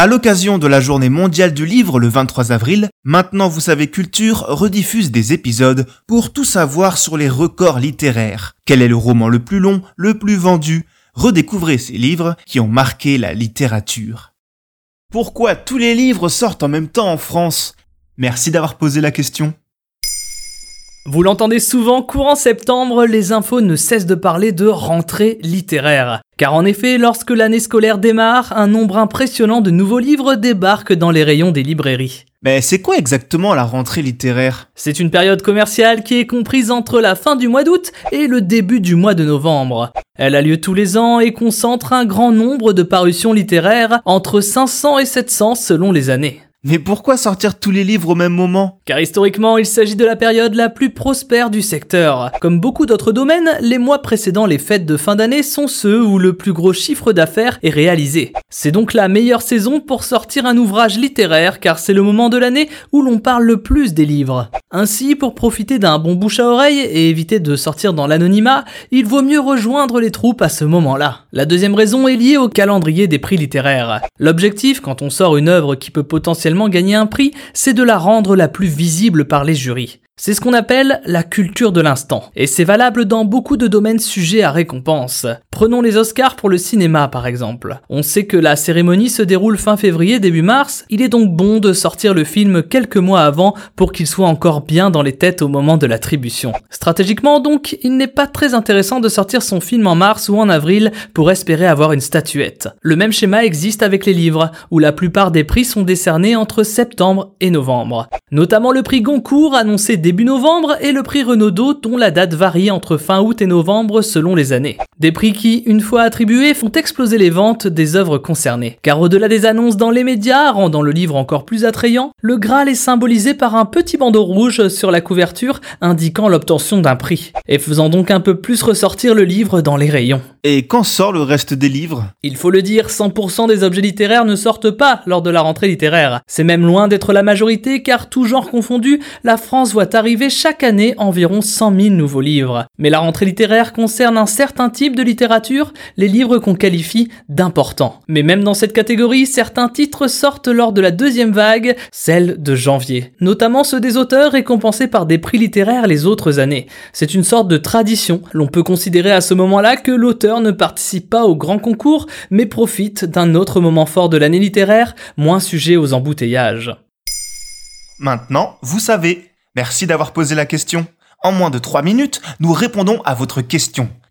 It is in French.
À l'occasion de la journée mondiale du livre le 23 avril, Maintenant vous savez Culture rediffuse des épisodes pour tout savoir sur les records littéraires. Quel est le roman le plus long, le plus vendu? Redécouvrez ces livres qui ont marqué la littérature. Pourquoi tous les livres sortent en même temps en France? Merci d'avoir posé la question. Vous l'entendez souvent, courant septembre, les infos ne cessent de parler de rentrée littéraire. Car en effet, lorsque l'année scolaire démarre, un nombre impressionnant de nouveaux livres débarquent dans les rayons des librairies. Mais c'est quoi exactement la rentrée littéraire? C'est une période commerciale qui est comprise entre la fin du mois d'août et le début du mois de novembre. Elle a lieu tous les ans et concentre un grand nombre de parutions littéraires, entre 500 et 700 selon les années. Mais pourquoi sortir tous les livres au même moment? Car historiquement, il s'agit de la période la plus prospère du secteur. Comme beaucoup d'autres domaines, les mois précédant les fêtes de fin d'année sont ceux où le plus gros chiffre d'affaires est réalisé. C'est donc la meilleure saison pour sortir un ouvrage littéraire car c'est le moment de l'année où l'on parle le plus des livres. Ainsi, pour profiter d'un bon bouche à oreille et éviter de sortir dans l'anonymat, il vaut mieux rejoindre les troupes à ce moment-là. La deuxième raison est liée au calendrier des prix littéraires. L'objectif, quand on sort une œuvre qui peut potentiellement gagner un prix, c'est de la rendre la plus visible par les jurys. C'est ce qu'on appelle la culture de l'instant, et c'est valable dans beaucoup de domaines sujets à récompense. Prenons les Oscars pour le cinéma par exemple. On sait que la cérémonie se déroule fin février, début mars, il est donc bon de sortir le film quelques mois avant pour qu'il soit encore bien dans les têtes au moment de l'attribution. Stratégiquement donc, il n'est pas très intéressant de sortir son film en mars ou en avril pour espérer avoir une statuette. Le même schéma existe avec les livres, où la plupart des prix sont décernés entre septembre et novembre. Notamment le prix Goncourt annoncé début novembre et le prix Renaudot dont la date varie entre fin août et novembre selon les années. Des prix qui, une fois attribués, font exploser les ventes des œuvres concernées. Car au-delà des annonces dans les médias, rendant le livre encore plus attrayant, le Graal est symbolisé par un petit bandeau rouge sur la couverture indiquant l'obtention d'un prix, et faisant donc un peu plus ressortir le livre dans les rayons. Et quand sort le reste des livres? Il faut le dire, 100% des objets littéraires ne sortent pas lors de la rentrée littéraire. C'est même loin d'être la majorité car tout genre confondu, la France voit arriver chaque année environ 100 000 nouveaux livres. Mais la rentrée littéraire concerne un certain de littérature, les livres qu'on qualifie d'importants. Mais même dans cette catégorie, certains titres sortent lors de la deuxième vague, celle de janvier. Notamment ceux des auteurs récompensés par des prix littéraires les autres années. C'est une sorte de tradition. L'on peut considérer à ce moment-là que l'auteur ne participe pas au grand concours, mais profite d'un autre moment fort de l'année littéraire, moins sujet aux embouteillages. Maintenant, vous savez. Merci d'avoir posé la question. En moins de 3 minutes, nous répondons à votre question.